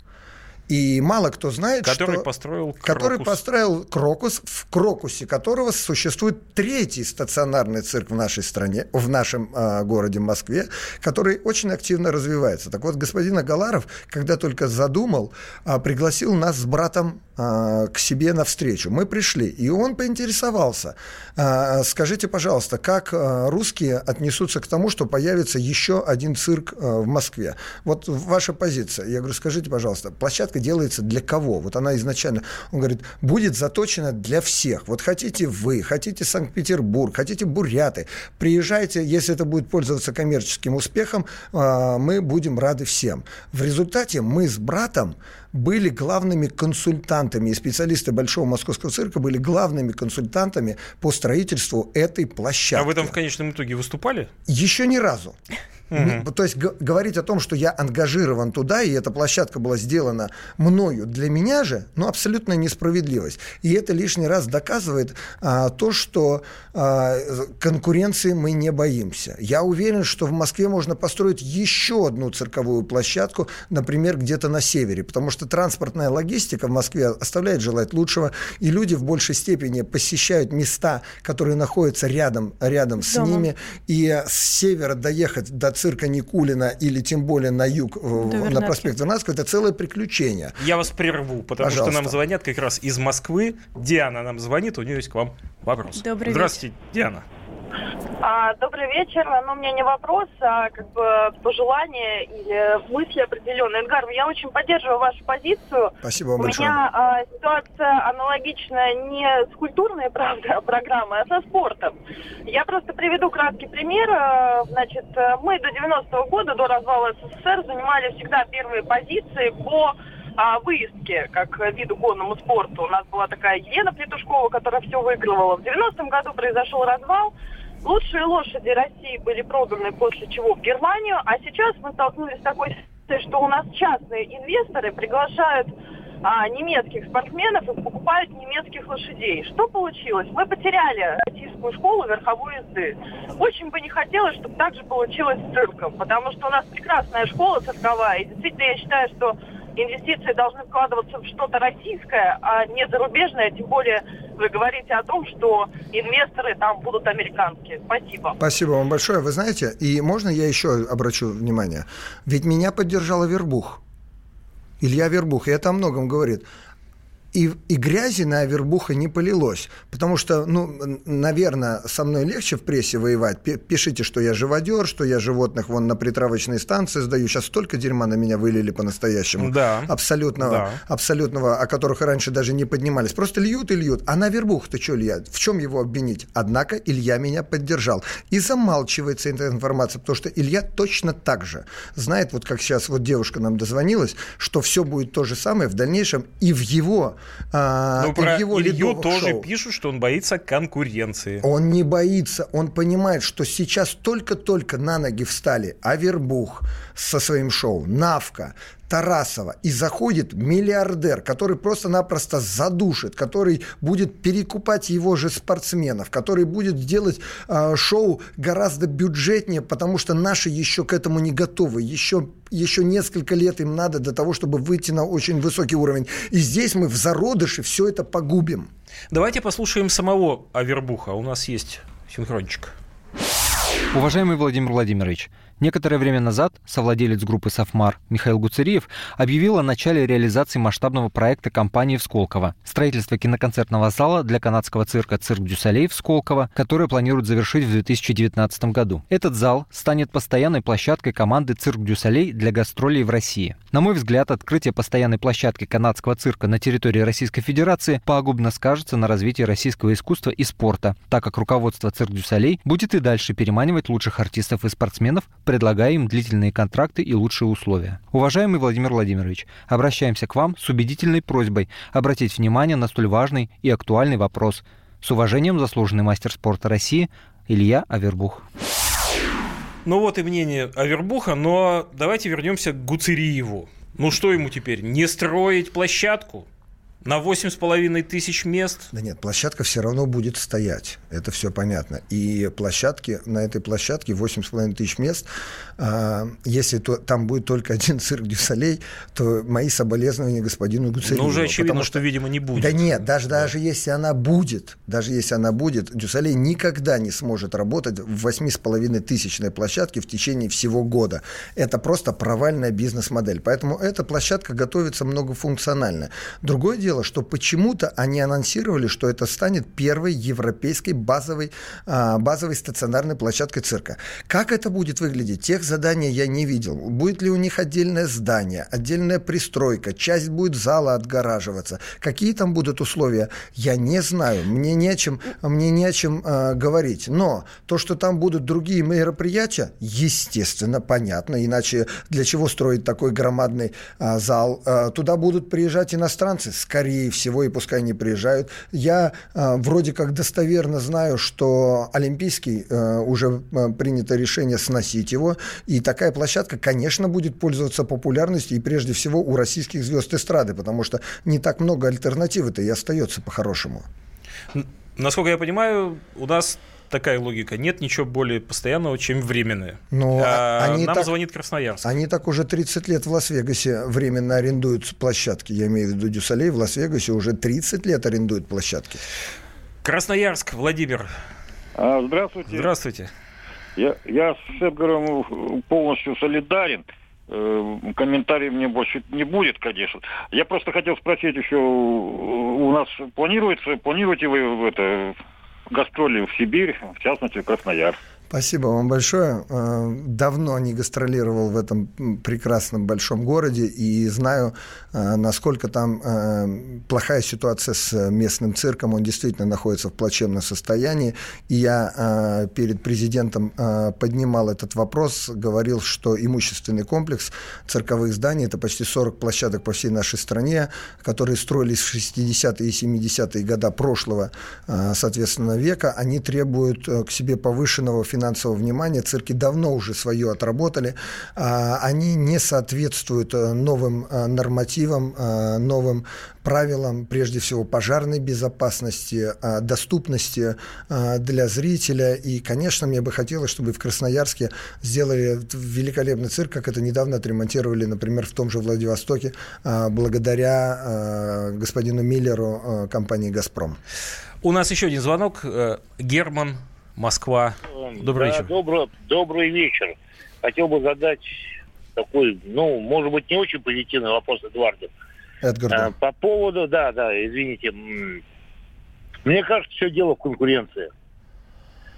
И мало кто знает, который что... Построил крокус. Который построил Крокус, в Крокусе которого существует третий стационарный цирк в нашей стране, в нашем э, городе Москве, который очень активно развивается. Так вот, господин Агаларов, когда только задумал, э, пригласил нас с братом к себе навстречу. Мы пришли, и он поинтересовался, э, скажите, пожалуйста, как э, русские отнесутся к тому, что появится еще один цирк э, в Москве? Вот ваша позиция. Я говорю, скажите, пожалуйста, площадка делается для кого? Вот она изначально, он говорит, будет заточена для всех. Вот хотите вы, хотите Санкт-Петербург, хотите буряты, приезжайте, если это будет пользоваться коммерческим успехом, э, мы будем рады всем. В результате мы с братом были главными консультантами, и специалисты Большого Московского цирка были главными консультантами по строительству этой площадки. А вы там в конечном итоге выступали? Еще ни разу. Угу. То есть говорить о том, что я ангажирован туда, и эта площадка была сделана мною для меня же, ну, абсолютная несправедливость. И это лишний раз доказывает а, то, что а, конкуренции мы не боимся. Я уверен, что в Москве можно построить еще одну цирковую площадку, например, где-то на севере, потому что транспортная логистика в Москве оставляет желать лучшего, и люди в большей степени посещают места, которые находятся рядом, рядом с Дома. ними, и с севера доехать до цирка Никулина или тем более на юг, да, на проспект Вернадского, это целое приключение. Я вас прерву, потому Пожалуйста. что нам звонят как раз из Москвы. Диана нам звонит, у нее есть к вам вопрос. Добрый Здравствуйте, вечер. Диана. А, добрый вечер. Ну, у меня не вопрос, а как бы пожелание или мысли определенные. Эдгар, я очень поддерживаю вашу позицию. Спасибо вам У большое. меня а, ситуация аналогичная не с культурной правда, программой, а со спортом. Я просто приведу краткий пример. А, значит, мы до 90-го года, до развала СССР, занимали всегда первые позиции по а, выездке, как виду конному спорту. У нас была такая Елена Плетушкова, которая все выигрывала. В 90-м году произошел развал. Лучшие лошади России были проданы после чего в Германию, а сейчас мы столкнулись с такой ситуацией, что у нас частные инвесторы приглашают а, немецких спортсменов и покупают немецких лошадей. Что получилось? Мы потеряли российскую школу верховой езды. Очень бы не хотелось, чтобы так же получилось с цирком, потому что у нас прекрасная школа цирковая, и действительно я считаю, что инвестиции должны вкладываться в что-то российское, а не зарубежное, тем более вы говорите о том, что инвесторы там будут американские. Спасибо. Спасибо вам большое. Вы знаете, и можно я еще обращу внимание? Ведь меня поддержала Вербух. Илья Вербух, и это о многом говорит и, и грязи на Авербуха не полилось. Потому что, ну, наверное, со мной легче в прессе воевать. Пишите, что я живодер, что я животных вон на притравочной станции сдаю. Сейчас столько дерьма на меня вылили по-настоящему. Да. Абсолютного, да. абсолютного, о которых раньше даже не поднимались. Просто льют и льют. А на Авербух-то что льют? В чем его обвинить? Однако Илья меня поддержал. И замалчивается эта информация, потому что Илья точно так же знает, вот как сейчас вот девушка нам дозвонилась, что все будет то же самое в дальнейшем и в его ну, про его Илью тоже шоу. пишут, что он боится конкуренции. Он не боится, он понимает, что сейчас только-только на ноги встали Авербух со своим шоу, Навка, Тарасова, и заходит миллиардер, который просто-напросто задушит, который будет перекупать его же спортсменов, который будет делать э, шоу гораздо бюджетнее, потому что наши еще к этому не готовы, еще, еще несколько лет им надо для того, чтобы выйти на очень высокий уровень. И здесь мы в зародыше все это погубим. Давайте послушаем самого Авербуха. У нас есть синхрончик. Уважаемый Владимир Владимирович, Некоторое время назад совладелец группы «Сафмар» Михаил Гуцериев объявил о начале реализации масштабного проекта компании в Сколково. Строительство киноконцертного зала для канадского цирка «Цирк Дю Солей» в Сколково, которое планируют завершить в 2019 году. Этот зал станет постоянной площадкой команды «Цирк Дю Солей» для гастролей в России. На мой взгляд, открытие постоянной площадки канадского цирка на территории Российской Федерации пагубно скажется на развитии российского искусства и спорта, так как руководство «Цирк Дю Солей» будет и дальше переманивать лучших артистов и спортсменов предлагая им длительные контракты и лучшие условия. Уважаемый Владимир Владимирович, обращаемся к вам с убедительной просьбой обратить внимание на столь важный и актуальный вопрос. С уважением, заслуженный мастер спорта России Илья Авербух. Ну вот и мнение Авербуха, но давайте вернемся к Гуцериеву. Ну что ему теперь, не строить площадку? На 8,5 тысяч мест? Да нет, площадка все равно будет стоять. Это все понятно. И площадки, на этой площадке 8,5 тысяч мест. А, если то, там будет только один цирк Дюсалей, то мои соболезнования господину Гуцериеву. Ну, уже очевидно, что, что, видимо, не будет. Да нет, даже, да. даже если она будет, даже если она будет, Дюсалей никогда не сможет работать в 8,5 тысячной площадке в течение всего года. Это просто провальная бизнес-модель. Поэтому эта площадка готовится многофункционально. Другое дело, дело, что почему-то они анонсировали, что это станет первой европейской базовой, а, базовой стационарной площадкой цирка. Как это будет выглядеть? Тех заданий я не видел. Будет ли у них отдельное здание, отдельная пристройка, часть будет зала отгораживаться? Какие там будут условия? Я не знаю. Мне не о чем, мне не о чем э, говорить. Но то, что там будут другие мероприятия, естественно, понятно. Иначе для чего строить такой громадный э, зал? Э, туда будут приезжать иностранцы, скорее скорее всего, и пускай не приезжают. Я э, вроде как достоверно знаю, что Олимпийский э, уже э, принято решение сносить его, и такая площадка, конечно, будет пользоваться популярностью, и прежде всего у российских звезд эстрады, потому что не так много альтернативы-то и остается по-хорошему. Насколько я понимаю, у нас такая логика. Нет ничего более постоянного, чем временное. Но а, они нам так, звонит Красноярск. Они так уже 30 лет в Лас-Вегасе временно арендуют площадки. Я имею в виду Дю Солей в Лас-Вегасе уже 30 лет арендуют площадки. Красноярск, Владимир. А, здравствуйте. Здравствуйте. Я, я с Эдгаром полностью солидарен. Э, комментариев мне больше не будет, конечно. Я просто хотел спросить еще, у нас планируется, планируете вы это гастроли в Сибирь, в частности, в Красноярск. Спасибо вам большое. Э, давно не гастролировал в этом прекрасном большом городе и знаю, э, насколько там э, плохая ситуация с местным цирком. Он действительно находится в плачевном состоянии. И я перед президентом поднимал этот вопрос, говорил, что имущественный комплекс цирковых зданий, это почти 40 площадок по всей нашей стране, которые строились в 60-е и 70-е годы прошлого, соответственно, века, они требуют к себе повышенного финансового финансового внимания. Цирки давно уже свое отработали. А, они не соответствуют э, новым э, нормативам, э, новым правилам, прежде всего, пожарной безопасности, доступности для зрителя. И, конечно, мне бы хотелось, чтобы в Красноярске сделали великолепный цирк, как это недавно отремонтировали, например, в том же Владивостоке, благодаря господину Миллеру компании «Газпром». У нас еще один звонок. Герман Москва. Добрый да, вечер. Добро, добрый вечер. Хотел бы задать такой, ну, может быть, не очень позитивный вопрос Эдуарду. Эдгар, да. По поводу, да, да, извините. Мне кажется, все дело в конкуренции.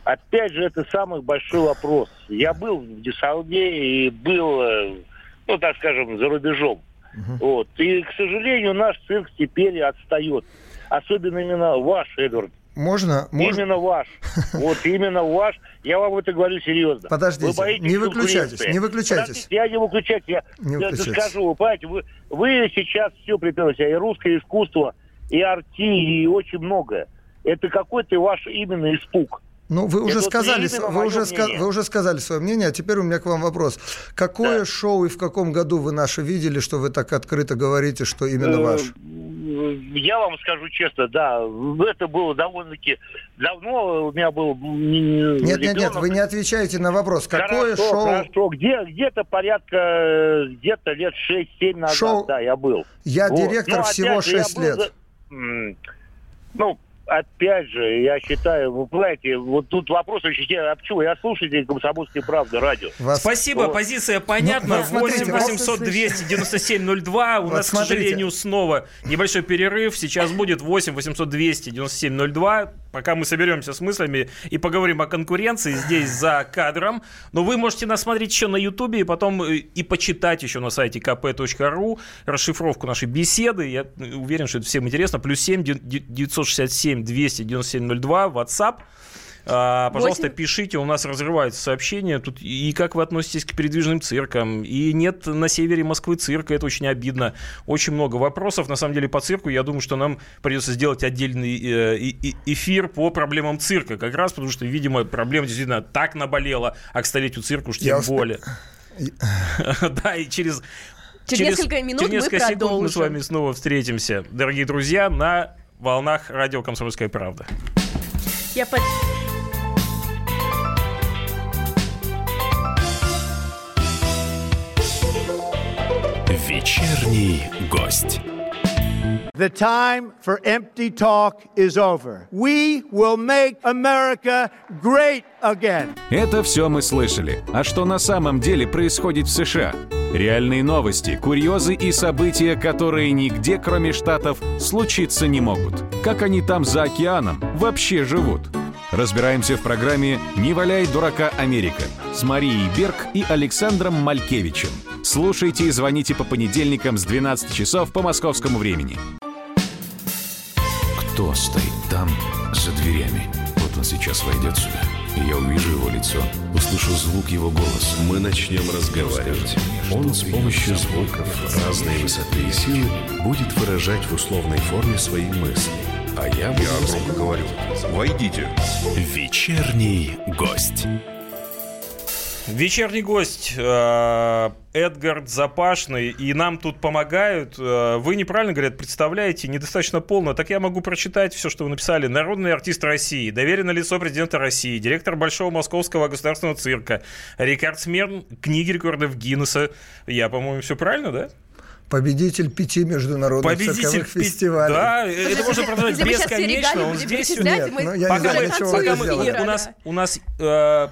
Опять же, это самый большой вопрос. Я был в Десалде и был, э, ну, так скажем, за рубежом. Угу. Вот. И, к сожалению, наш цирк теперь отстает. Особенно именно ваш, Эдвард. Можно, можно... Именно ваш. Вот именно ваш. Я вам это говорю серьезно. Подождите, вы не выключайтесь, не выключайтесь. Подождите, я не выключаюсь. Я, не я скажу, вы понимаете, вы, вы сейчас все приперлись. И русское искусство, и арти, и очень многое. Это какой-то ваш именно испуг. Ну, вы уже, сказали, вы, уже ска- вы уже сказали свое мнение, а теперь у меня к вам вопрос. Какое да. шоу и в каком году вы наше видели, что вы так открыто говорите, что именно э, ваш? Я вам скажу честно, да, это было довольно-таки давно, у меня был Нет, нет, нет, вы не отвечаете на вопрос. Какое хорошо, шоу? Хорошо, где, где-то порядка, где-то лет 6-7 назад, шоу... да, я был. Я вот. директор Но, всего же, 6 лет. Ну, опять же, я считаю, вы понимаете, вот тут вопрос очень... А почему? Я слушатель «Комсомольской правды» радио. Вас... Спасибо, вот. позиция понятна. Ну, 8 800 297 02. У вот нас, смотрите. к сожалению, снова небольшой перерыв. Сейчас будет 8 800 297 02. Пока мы соберемся с мыслями и поговорим о конкуренции здесь за кадром. Но вы можете нас смотреть еще на Ютубе и потом э, и почитать еще на сайте kp.ru расшифровку нашей беседы. Я уверен, что это всем интересно. Плюс 7 967 297 02, WhatsApp. А, пожалуйста, 8... пишите, у нас разрываются сообщения. Тут и как вы относитесь к передвижным циркам? И нет на севере Москвы цирка, это очень обидно. Очень много вопросов, на самом деле, по цирку. Я думаю, что нам придется сделать отдельный э, эфир по проблемам цирка, как раз потому что, видимо, проблема действительно так наболела, а к столетию цирка уж тем более. Да, и через Через, несколько минут через несколько мы секунд мы с вами снова встретимся, дорогие друзья, на волнах радио «Комсомольская правда». Я под... Вечерний гость. The time for empty talk is over. We will make America great again. Это все мы слышали. А что на самом деле происходит в США? Реальные новости, курьезы и события, которые нигде, кроме Штатов, случиться не могут. Как они там за океаном вообще живут? Разбираемся в программе «Не валяй дурака Америка» с Марией Берг и Александром Малькевичем. Слушайте и звоните по понедельникам с 12 часов по московскому времени. Кто стоит там, за дверями? Вот он сейчас войдет сюда, я увижу его лицо, услышу звук его голоса. Мы начнем разговаривать. Он с помощью звуков разной высоты и силы будет выражать в условной форме свои мысли – а я, я громко говорю. Войдите. Вечерний гость. Вечерний гость э, Эдгард Запашный, и нам тут помогают. Э, вы неправильно, говорят, представляете, недостаточно полно. Так я могу прочитать все, что вы написали. Народный артист России, доверенное лицо президента России, директор Большого Московского государственного цирка, рекордсмен книги рекордов Гиннесса. Я, по-моему, все правильно, да? Победитель пяти международных Победитель цирковых пи... фестивалей. Да, это можно продолжать бесконечно. Он здесь... Нет, ну, я пока не знаю, чего пока мы, у нас, у нас э,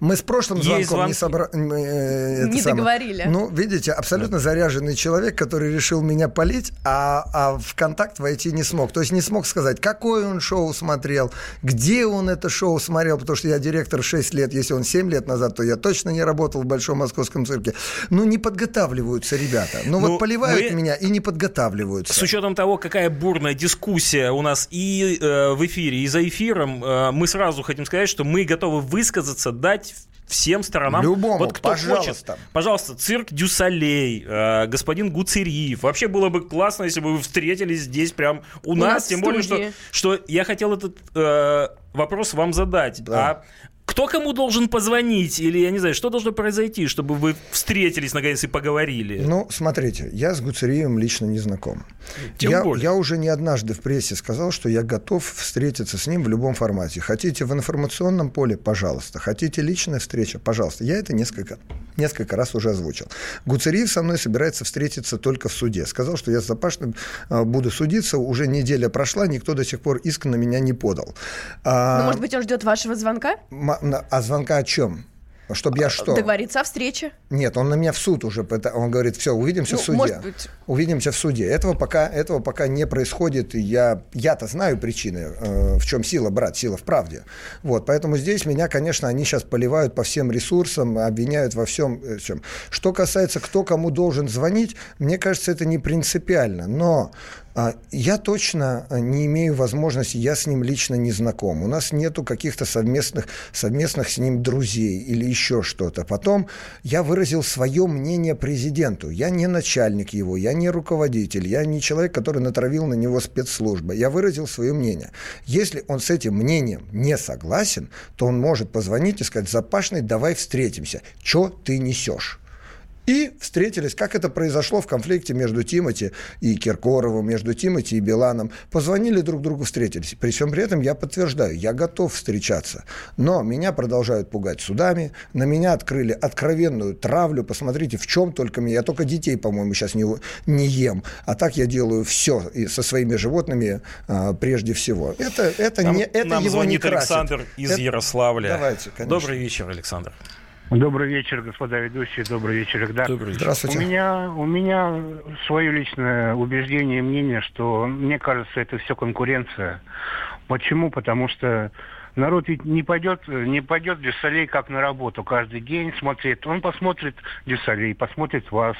мы с прошлым звонком звонки. не собрали. Э, не самое. договорили. Ну, видите, абсолютно заряженный человек, который решил меня полить, а, а в контакт войти не смог. То есть не смог сказать, какое он шоу смотрел, где он это шоу смотрел, потому что я директор 6 лет, если он 7 лет назад, то я точно не работал в Большом Московском цирке. Ну, не подготавливаются ребята. Ну, ну вот поливают мы... меня и не подготавливаются. С учетом того, какая бурная дискуссия у нас и э, в эфире, и за эфиром, э, мы сразу хотим сказать, что мы готовы высказаться, дать всем сторонам. Любому, вот кто пожалуйста. Хочет, пожалуйста, цирк Дюсалей, э, господин Гуцериев. Вообще было бы классно, если бы вы встретились здесь прям у, у нас, нас тем более, что, что я хотел этот э, вопрос вам задать. Да. А кто кому должен позвонить? Или, я не знаю, что должно произойти, чтобы вы встретились, наконец, и поговорили? Ну, смотрите, я с Гуцериевым лично не знаком. Тем я, более. я уже не однажды в прессе сказал, что я готов встретиться с ним в любом формате. Хотите в информационном поле? Пожалуйста. Хотите личная встреча? Пожалуйста. Я это несколько, несколько раз уже озвучил. Гуцериев со мной собирается встретиться только в суде. Сказал, что я с Запашным а, буду судиться. Уже неделя прошла, никто до сих пор иск на меня не подал. А, ну, может быть, он ждет вашего звонка? А звонка о чем? Чтобы я что? Договориться о встрече. Нет, он на меня в суд уже. Он говорит, все, увидимся ну, в суде. Может быть... Увидимся в суде. Этого пока, этого пока не происходит. Я, я-то знаю причины, э, в чем сила, брат, сила в правде. Вот, поэтому здесь меня, конечно, они сейчас поливают по всем ресурсам, обвиняют во всем. Э, чем. Что касается, кто кому должен звонить, мне кажется, это не принципиально. Но а, я точно э, не имею возможности, я с ним лично не знаком. У нас нету каких-то совместных, совместных с ним друзей или еще что-то. Потом я выразил свое мнение президенту. Я не начальник его, я не руководитель, я не человек, который натравил на него спецслужбы. Я выразил свое мнение. Если он с этим мнением не согласен, то он может позвонить и сказать, Запашный, давай встретимся. Что ты несешь? И встретились, как это произошло в конфликте между Тимати и Киркоровым, между Тимати и Биланом. Позвонили друг другу, встретились. При всем при этом я подтверждаю, я готов встречаться. Но меня продолжают пугать судами, на меня открыли откровенную травлю. Посмотрите, в чем только меня. Я только детей, по-моему, сейчас не, не ем. А так я делаю все и со своими животными а, прежде всего. Это, это, Нам, не, это нам его звонит не красит. Александр из Это- Ярославля. Давайте, конечно. Добрый вечер, Александр. Добрый вечер, господа ведущие, добрый вечер, Эльдар. Добрый вечер. Здравствуйте. У меня, у меня свое личное убеждение и мнение, что, мне кажется, это все конкуренция. Почему? Потому что народ ведь не пойдет, не пойдет Дю Солей как на работу каждый день смотреть. Он посмотрит Дюсалей, посмотрит вас,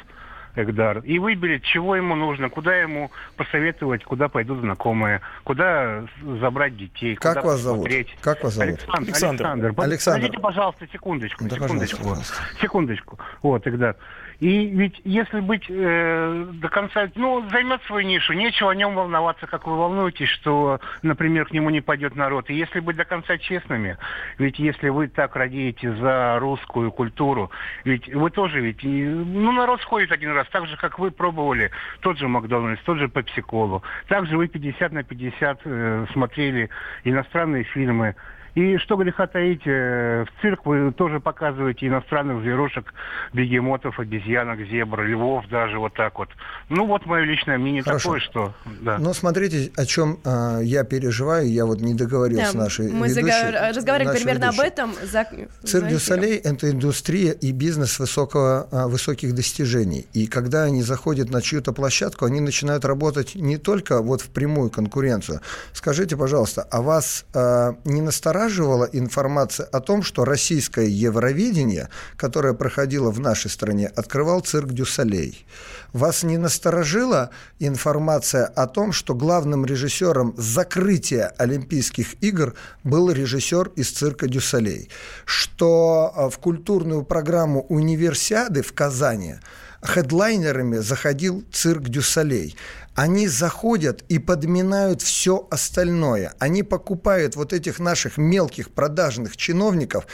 Эдгар, и выберет, чего ему нужно, куда ему посоветовать, куда пойдут знакомые, куда забрать детей, Как куда вас зовут? посмотреть. Как вас зовут? Александр. Александр. Александр. Александр. Подождите, пожалуйста, секундочку, Да, секундочку. пожалуйста, Секундочку. Вот, тогда. И ведь если быть э, до конца, ну, займет свою нишу, нечего о нем волноваться, как вы волнуетесь, что, например, к нему не пойдет народ. И если быть до конца честными, ведь если вы так радеете за русскую культуру, ведь вы тоже ведь, ну, народ сходит один раз, так же, как вы пробовали тот же Макдональдс, тот же Пепси-Колу. Также вы 50 на 50 э, смотрели иностранные фильмы. И что греха таить, э, в цирк вы тоже показываете иностранных зверушек, бегемотов, обезьянок, зебр, львов даже вот так вот. Ну вот мое личное мнение Хорошо. такое, что... Да. Но смотрите, о чем а, я переживаю, я вот не договорил Да, с нашей мы ведущей. заго- разговаривали нашей примерно ведущей. об этом. За... Цирк за дю. Солей – это индустрия и бизнес высокого, а, высоких достижений. И когда они заходят на чью-то площадку, они начинают работать не только вот в прямую конкуренцию. Скажите, пожалуйста, а вас а, не настораживала информация о том, что российское Евровидение, которое проходило в нашей стране, открывал цирк дю Солей? Вас не насторожила информация о том, что главным режиссером закрытия Олимпийских игр был режиссер из цирка дю Солей? Что а, в культурную программу универсиады в Казани хедлайнерами заходил цирк дю Солей. Они заходят и подминают все остальное. Они покупают вот этих наших мелких продажных чиновников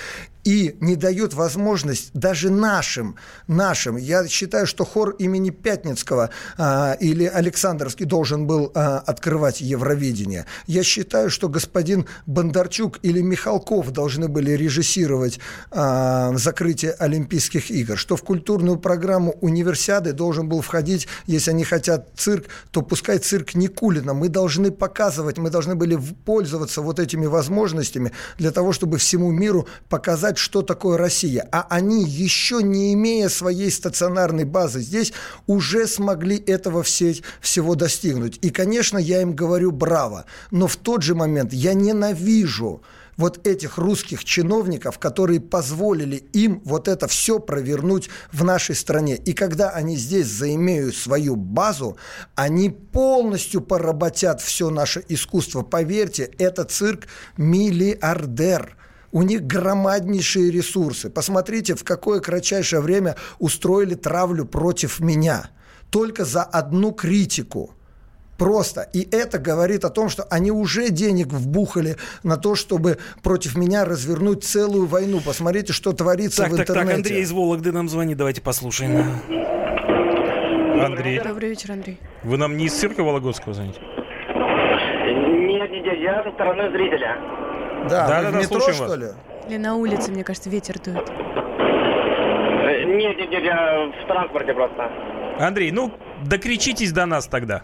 и не дают возможность даже нашим, нашим, я считаю, что хор имени Пятницкого а, или Александровский должен был а, открывать Евровидение. Я считаю, что господин Бондарчук или Михалков должны были режиссировать а, закрытие Олимпийских игр, что в культурную программу универсиады должен был входить, если они хотят цирк, то пускай цирк Никулина. Мы должны показывать, мы должны были пользоваться вот этими возможностями для того, чтобы всему миру показать, что такое Россия. А они, еще не имея своей стационарной базы здесь, уже смогли этого все, всего достигнуть. И, конечно, я им говорю браво. Но в тот же момент я ненавижу вот этих русских чиновников, которые позволили им вот это все провернуть в нашей стране. И когда они здесь заимеют свою базу, они полностью поработят все наше искусство. Поверьте, это цирк миллиардер. У них громаднейшие ресурсы. Посмотрите, в какое кратчайшее время устроили травлю против меня. Только за одну критику. Просто. И это говорит о том, что они уже денег вбухали на то, чтобы против меня развернуть целую войну. Посмотрите, что творится Так, в так, интернете. так, Андрей из Вологды нам звонит, давайте послушаем. Андрей, Добрый вечер, Андрей. вы нам не из цирка Вологодского звоните? Нет, нет, нет, я со стороны зрителя. Да, Да, вы да, в да, метро, что вас. ли? Или на улице, мне кажется, ветер дует. Нет, нет, нет, я в транспорте просто. Андрей, ну, докричитесь до нас тогда.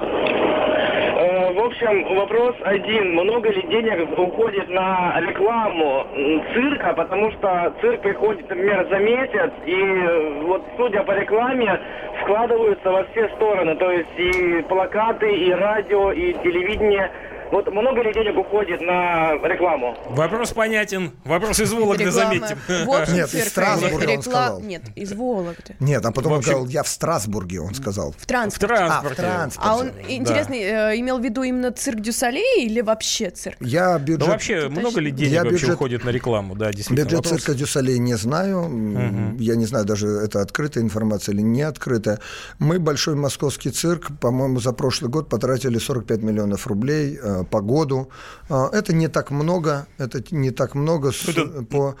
Э, В общем, вопрос один. Много ли денег уходит на рекламу цирка? Потому что цирк приходит, например, за месяц, и э, вот судя по рекламе, вкладываются во все стороны. То есть и плакаты, и радио, и телевидение. Вот много ли денег уходит на рекламу? Вопрос понятен. Вопрос из Вологды, Реклама заметьте. Нет, из Страсбурга рекла- он сказал. Нет, из Вологды. Нет, а потом он сказал, я в Страсбурге, он сказал. В транспорте. А, в транспорте. А он, интересно, э, имел в виду именно цирк Дю Солей или вообще цирк? Я бюджет... Ну, вообще, много ли денег Я вообще бюджет- уходит на рекламу? Да, действительно. Бюджет вопрос. цирка Дюсалей не знаю. Я не знаю, даже это открытая информация или не открытая. Мы, Большой Московский цирк, по-моему, за прошлый год потратили 45 миллионов рублей э, по году. Э, это не так много. Это не так много с- Это по...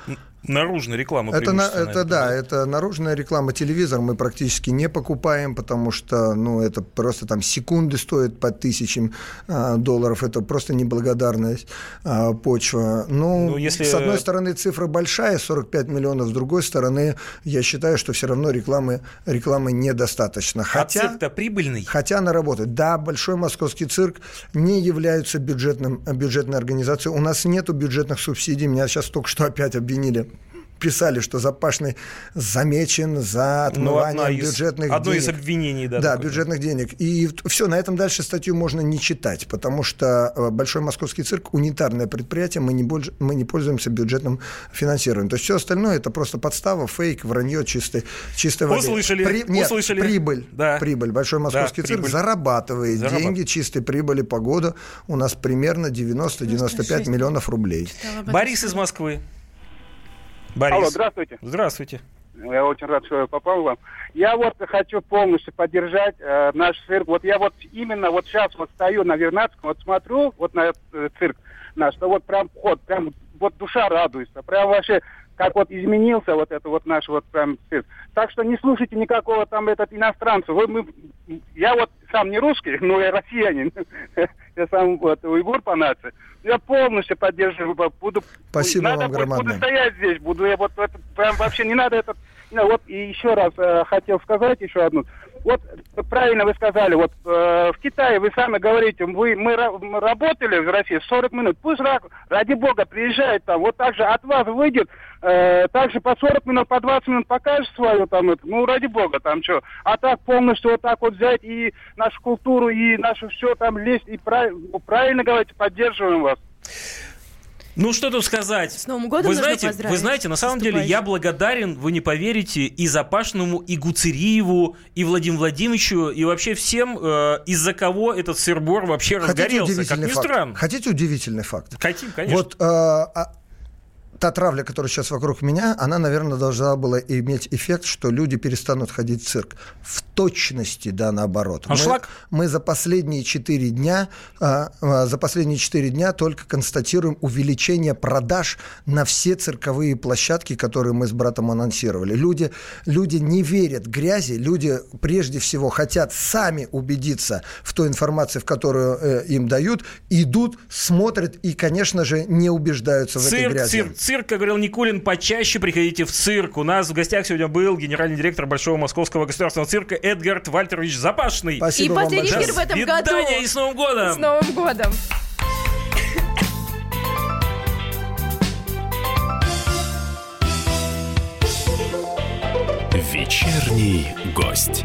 Наружная реклама. Это, на, это да, это наружная реклама. Телевизор мы практически не покупаем, потому что, ну, это просто там секунды стоят по тысячам а, долларов. Это просто неблагодарность а, почва. Ну, ну если... с одной стороны, цифра большая, 45 миллионов, с другой стороны, я считаю, что все равно рекламы, рекламы недостаточно. Хотя, а цирк-то прибыльный? Хотя она работает. Да, Большой Московский цирк не является бюджетным, бюджетной организацией. У нас нет бюджетных субсидий. Меня сейчас только что опять обвинили писали, что Запашный замечен за отмывание ну, бюджетных из, одно денег. из обвинений, да. Да, бюджетных денег. И все, на этом дальше статью можно не читать, потому что э, Большой Московский цирк – унитарное предприятие, мы не, больше, мы не пользуемся бюджетным финансированием. То есть все остальное – это просто подстава, фейк, вранье чистой, чистой воды. Услышали, При, нет, услышали. прибыль, да. прибыль. Большой Московский да, цирк прибыль. зарабатывает Зарабат... деньги чистой прибыли по году. У нас примерно 90-95 миллионов рублей. Борис из Москвы. Борис. Алло, здравствуйте. Здравствуйте. Я очень рад, что я попал вам. Я вот хочу полностью поддержать э, наш цирк. Вот я вот именно вот сейчас вот стою на Вернадском, вот смотрю вот на э, цирк наш, что вот прям ход, прям вот душа радуется. Прям вообще как вот изменился вот это вот наш вот прям цирк. Так что не слушайте никакого там этот иностранца. Вы, мы, я вот сам не русский, но я россиянин. я сам вот уйгур по нации. Я полностью поддерживаю. Буду, Спасибо надо вам будет, Буду стоять здесь, буду я вот это, прям вообще не надо этот. Вот и еще раз э, хотел сказать еще одну. Вот правильно вы сказали, вот э, в Китае вы сами говорите, вы, мы, работали в России 40 минут, пусть ради бога приезжает там, вот так же от вас выйдет, э, также по 40 минут, по 20 минут покажет свою там, это, ну ради бога там что, а так полностью вот так вот взять и нашу культуру, и нашу все там лезть, и прав, правильно говорите, поддерживаем вас. Ну, что тут сказать? С Новым годом вы знаете, вы знаете, на самом деле я благодарен, вы не поверите, и Запашному, и Гуцериеву, и Владимиру Владимировичу, и вообще всем, э, из-за кого этот сырбор вообще Хотите разгорелся, как ни факт? странно. Хотите удивительный факт? Хотим, конечно. Вот э, а, та травля, которая сейчас вокруг меня, она, наверное, должна была иметь эффект, что люди перестанут ходить в цирк. В точности, да, наоборот. А мы, мы за последние четыре дня, а, а, за последние четыре дня только констатируем увеличение продаж на все цирковые площадки, которые мы с братом анонсировали. Люди, люди не верят грязи, люди прежде всего хотят сами убедиться в той информации, в которую э, им дают, идут, смотрят и, конечно же, не убеждаются в цирк, этой грязи. Цирк, цирк цирк, как говорил Никулин, почаще приходите в цирк. У нас в гостях сегодня был генеральный директор Большого Московского государственного цирка Эдгард Вальтерович Запашный. Спасибо и вам последний большое. эфир в этом году. и с Новым годом! С Новым годом! Вечерний гость.